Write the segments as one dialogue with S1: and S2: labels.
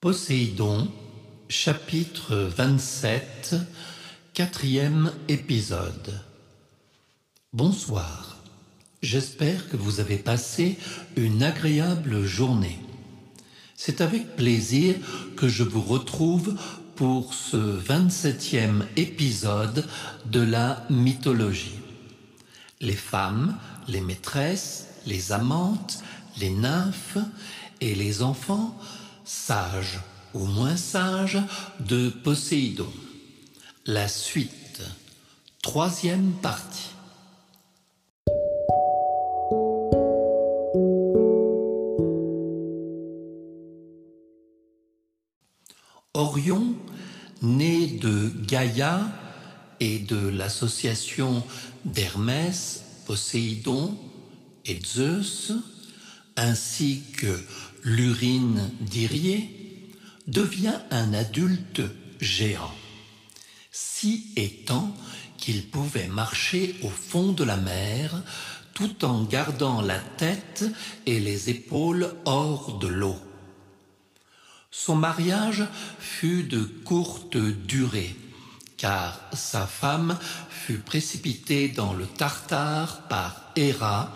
S1: Poséidon, chapitre 27, quatrième épisode. Bonsoir, j'espère que vous avez passé une agréable journée. C'est avec plaisir que je vous retrouve pour ce 27e épisode de la mythologie. Les femmes, les maîtresses, les amantes, les nymphes et les enfants sage ou moins sage de Poséidon. La suite, troisième partie. Orion, né de Gaïa et de l'association d'Hermès, Poséidon et Zeus, ainsi que l'urine d'Irier, devient un adulte géant, si étant qu'il pouvait marcher au fond de la mer tout en gardant la tête et les épaules hors de l'eau. Son mariage fut de courte durée, car sa femme fut précipitée dans le Tartare par Héra,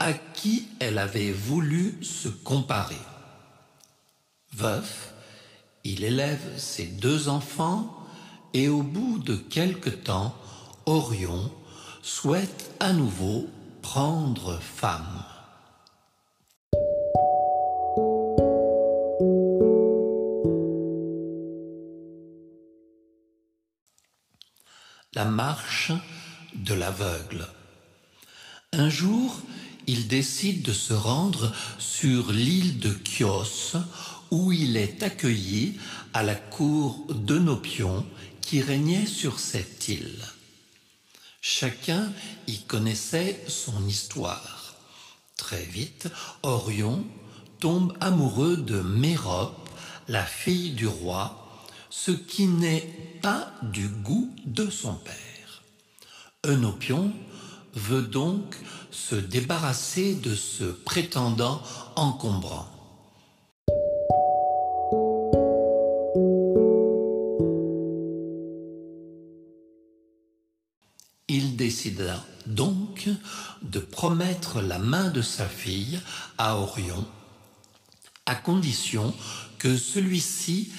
S1: à qui elle avait voulu se comparer. Veuf, il élève ses deux enfants et au bout de quelque temps, Orion souhaite à nouveau prendre femme. La marche de l'aveugle. Un jour, il décide de se rendre sur l'île de Chios, où il est accueilli à la cour d'Eunopion qui régnait sur cette île. Chacun y connaissait son histoire. Très vite, Orion tombe amoureux de Mérope, la fille du roi, ce qui n'est pas du goût de son père. Eunopion veut donc se débarrasser de ce prétendant encombrant. Il décida donc de promettre la main de sa fille à Orion, à condition que celui-ci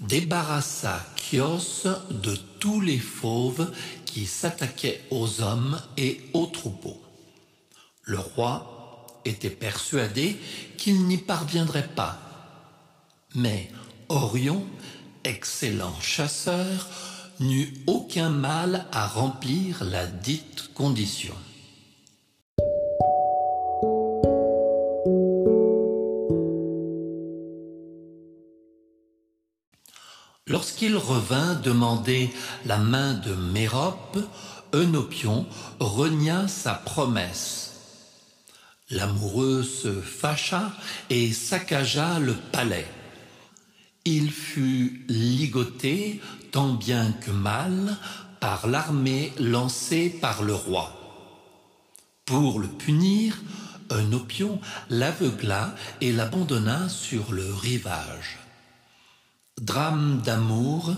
S1: débarrassa Chios de tous les fauves qui s'attaquaient aux hommes et aux troupeaux. Le roi était persuadé qu'il n'y parviendrait pas. Mais Orion, excellent chasseur, n'eut aucun mal à remplir la dite condition. Lorsqu'il revint demander la main de Mérope, Eunopion renia sa promesse. L'amoureux se fâcha et saccagea le palais. Il fut ligoté, tant bien que mal, par l'armée lancée par le roi. Pour le punir, Eunopion l'aveugla et l'abandonna sur le rivage. Drame d'amour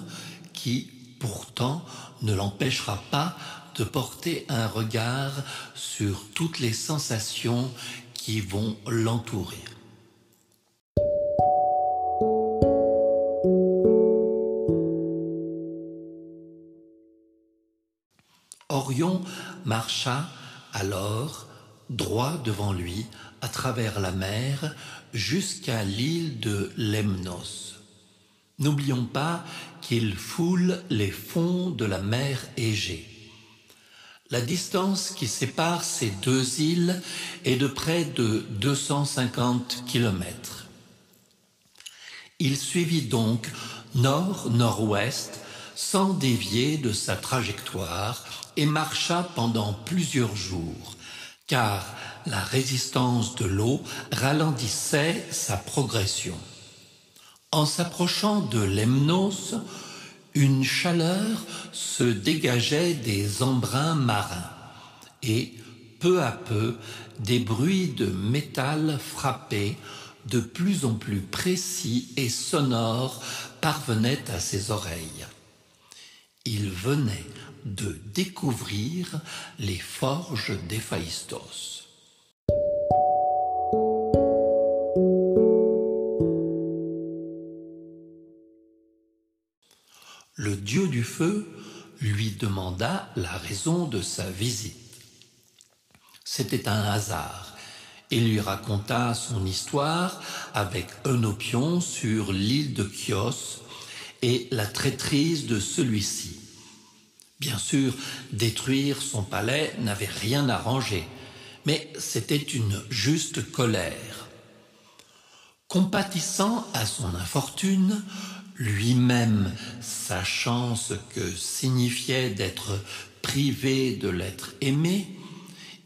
S1: qui, pourtant, ne l'empêchera pas de porter un regard sur toutes les sensations qui vont l'entourer. Orion marcha alors droit devant lui à travers la mer jusqu'à l'île de Lemnos. N'oublions pas qu'il foule les fonds de la mer Égée. La distance qui sépare ces deux îles est de près de 250 kilomètres. Il suivit donc nord-nord-ouest sans dévier de sa trajectoire et marcha pendant plusieurs jours, car la résistance de l'eau ralentissait sa progression. En s'approchant de Lemnos, une chaleur se dégageait des embruns marins et, peu à peu, des bruits de métal frappés de plus en plus précis et sonore parvenait à ses oreilles. Il venait de découvrir les forges d'Héphaïstos. Dieu du feu lui demanda la raison de sa visite. C'était un hasard. Il lui raconta son histoire avec Eunopion sur l'île de Chios et la traîtrise de celui-ci. Bien sûr, détruire son palais n'avait rien arrangé, mais c'était une juste colère. Compatissant à son infortune, lui-même sachant ce que signifiait d'être privé de l'être aimé,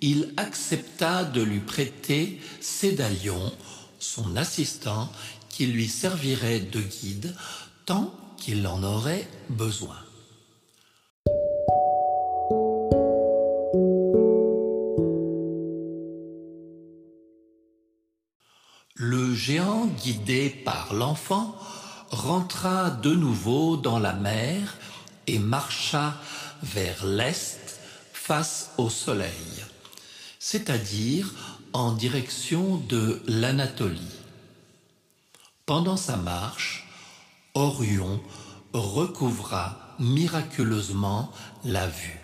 S1: il accepta de lui prêter Cédalion, son assistant, qui lui servirait de guide tant qu'il en aurait besoin. Guidé par l'enfant, rentra de nouveau dans la mer et marcha vers l'est face au soleil, c'est-à-dire en direction de l'Anatolie. Pendant sa marche, Orion recouvra miraculeusement la vue.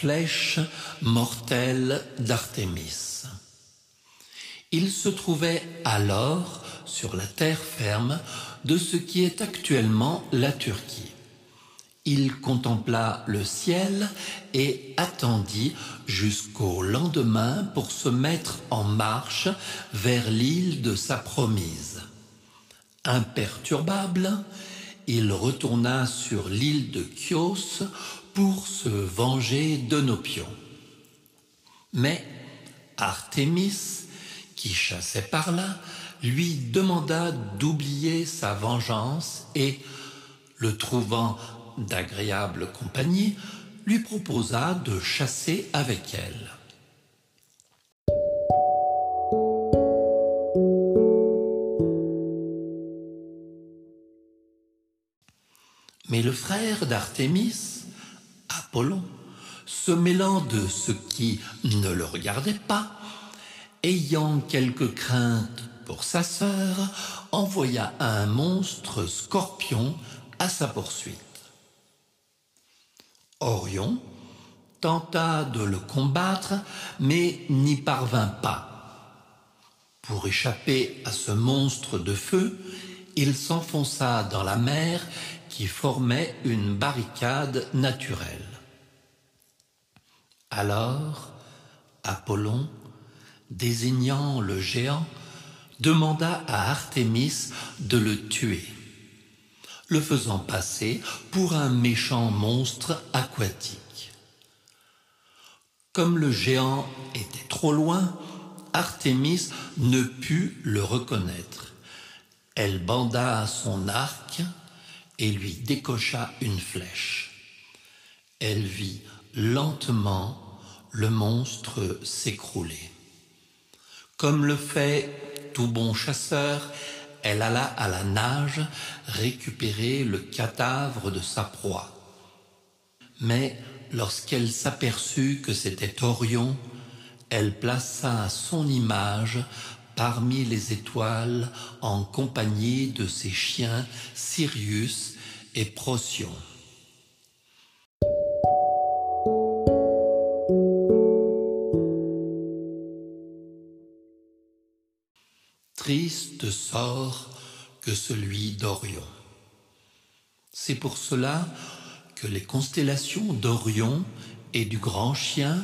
S1: Flèche mortelle d'Artémis. Il se trouvait alors sur la terre ferme de ce qui est actuellement la Turquie. Il contempla le ciel et attendit jusqu'au lendemain pour se mettre en marche vers l'île de sa promise. Imperturbable, il retourna sur l'île de Chios pour se venger de nos pions. Mais Artémis, qui chassait par là, lui demanda d'oublier sa vengeance et, le trouvant d'agréable compagnie, lui proposa de chasser avec elle. Mais le frère d'Artémis, Apollon, se mêlant de ce qui ne le regardait pas, ayant quelque crainte pour sa sœur, envoya un monstre scorpion à sa poursuite. Orion tenta de le combattre, mais n'y parvint pas. Pour échapper à ce monstre de feu, il s'enfonça dans la mer qui formait une barricade naturelle. Alors, Apollon, désignant le géant, demanda à Artémis de le tuer, le faisant passer pour un méchant monstre aquatique. Comme le géant était trop loin, Artémis ne put le reconnaître. Elle banda son arc et lui décocha une flèche. Elle vit lentement le monstre s'écrouler. Comme le fait tout bon chasseur, elle alla à la nage récupérer le cadavre de sa proie. Mais lorsqu'elle s'aperçut que c'était Orion, elle plaça son image parmi les étoiles en compagnie de ses chiens Sirius et Procyon. Triste sort que celui d'Orion. C'est pour cela que les constellations d'Orion et du grand chien,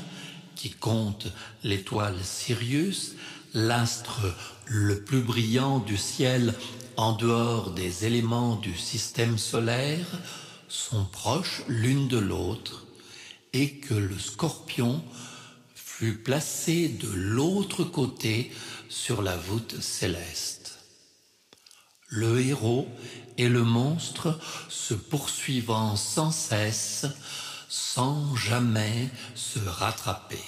S1: qui compte l'étoile Sirius, l'astre le plus brillant du ciel en dehors des éléments du système solaire sont proches l'une de l'autre et que le scorpion fut placé de l'autre côté sur la voûte céleste. le héros et le monstre se poursuivant sans cesse, sans jamais se rattraper.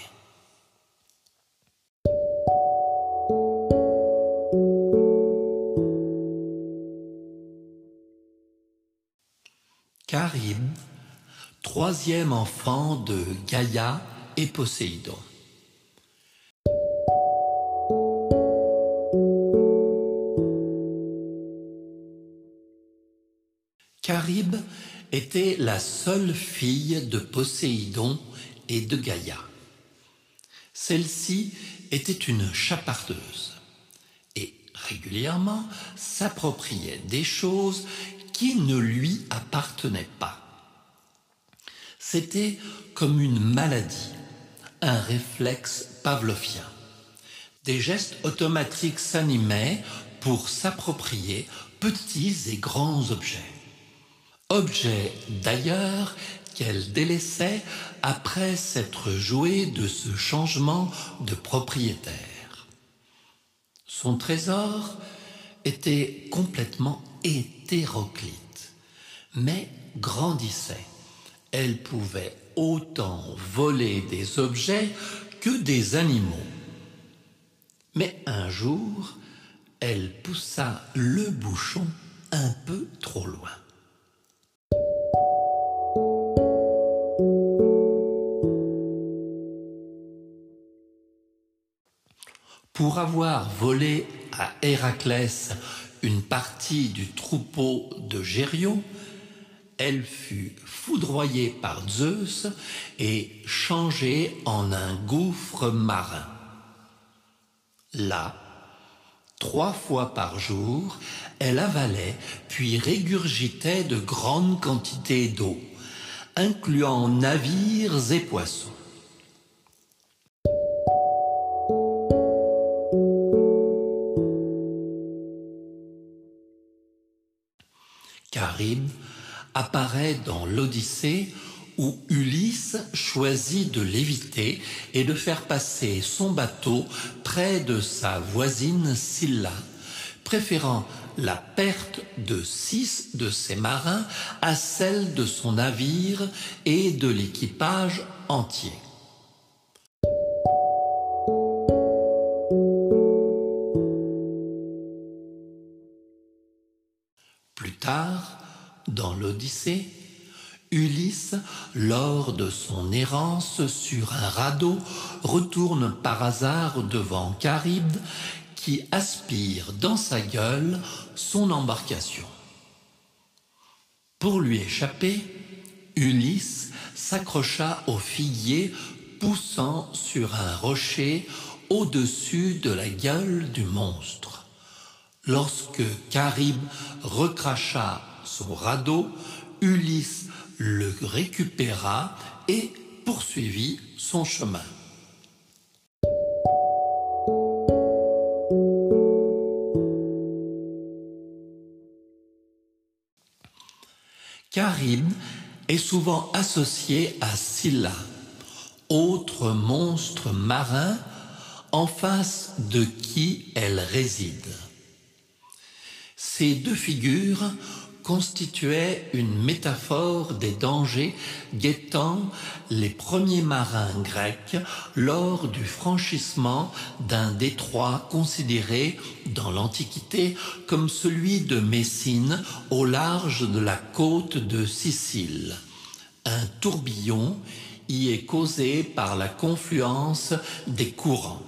S1: Caribe, troisième enfant de Gaïa et Poséidon. Était la seule fille de Poséidon et de Gaïa. Celle-ci était une chapardeuse et régulièrement s'appropriait des choses qui ne lui appartenaient pas. C'était comme une maladie, un réflexe pavlovien. Des gestes automatiques s'animaient pour s'approprier petits et grands objets objet d'ailleurs qu'elle délaissait après s'être jouée de ce changement de propriétaire. Son trésor était complètement hétéroclite, mais grandissait. Elle pouvait autant voler des objets que des animaux. Mais un jour, elle poussa le bouchon un peu trop loin. Pour avoir volé à Héraclès une partie du troupeau de Gérion, elle fut foudroyée par Zeus et changée en un gouffre marin. Là, trois fois par jour, elle avalait puis régurgitait de grandes quantités d'eau, incluant navires et poissons. Caribe apparaît dans l'Odyssée où Ulysse choisit de l'éviter et de faire passer son bateau près de sa voisine Scylla, préférant la perte de six de ses marins à celle de son navire et de l'équipage entier. Dans l'Odyssée, Ulysse, lors de son errance sur un radeau, retourne par hasard devant Charybde qui aspire dans sa gueule son embarcation. Pour lui échapper, Ulysse s'accrocha au figuier poussant sur un rocher au-dessus de la gueule du monstre. Lorsque Caribe recracha son radeau, Ulysse le récupéra et poursuivit son chemin. Caribe est souvent associé à Scylla, autre monstre marin en face de qui elle réside. Ces deux figures constituaient une métaphore des dangers guettant les premiers marins grecs lors du franchissement d'un détroit considéré dans l'Antiquité comme celui de Messine au large de la côte de Sicile. Un tourbillon y est causé par la confluence des courants.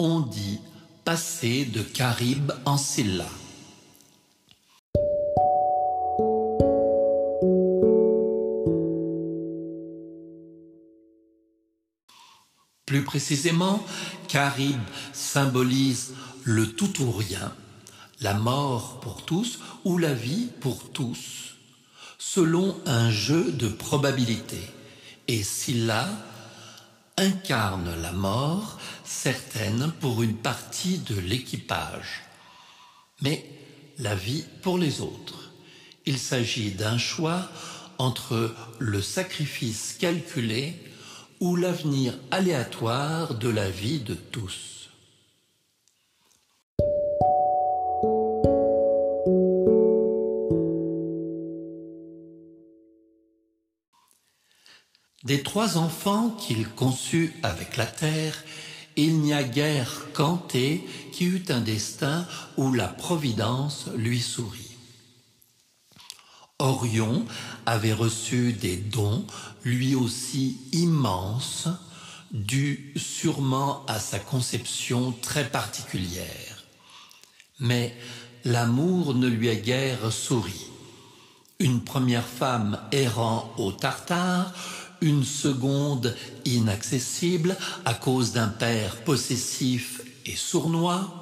S1: On dit passer de Caribe en Scylla. Plus précisément, Caribe symbolise le tout ou rien, la mort pour tous ou la vie pour tous, selon un jeu de probabilité. Et Scylla incarne la mort, certaine pour une partie de l'équipage, mais la vie pour les autres. Il s'agit d'un choix entre le sacrifice calculé ou l'avenir aléatoire de la vie de tous. Des trois enfants qu'il conçut avec la terre, il n'y a guère qu'Anté qui eut un destin où la providence lui sourit. Orion avait reçu des dons lui aussi immenses, dus sûrement à sa conception très particulière. Mais l'amour ne lui a guère souri. Une première femme errant au Tartare, une seconde inaccessible à cause d'un père possessif et sournois,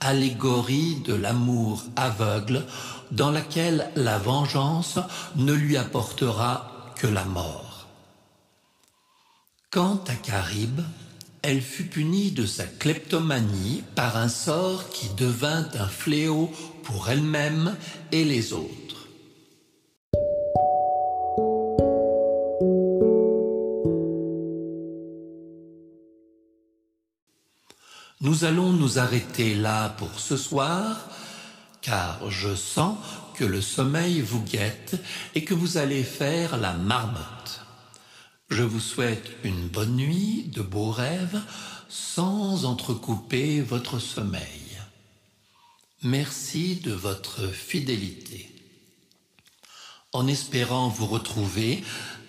S1: allégorie de l'amour aveugle dans laquelle la vengeance ne lui apportera que la mort. Quant à Caribe, elle fut punie de sa kleptomanie par un sort qui devint un fléau pour elle-même et les autres. Nous allons nous arrêter là pour ce soir, car je sens que le sommeil vous guette et que vous allez faire la marmotte. Je vous souhaite une bonne nuit, de beaux rêves, sans entrecouper votre sommeil. Merci de votre fidélité. En espérant vous retrouver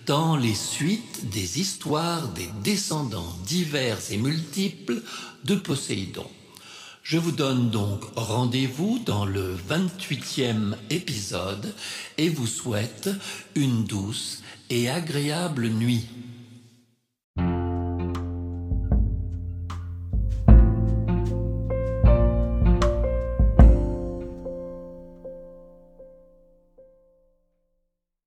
S1: les suites des histoires des descendants divers et multiples de Poséidon. Je vous donne donc rendez-vous dans le 28e épisode et vous souhaite une douce et agréable nuit.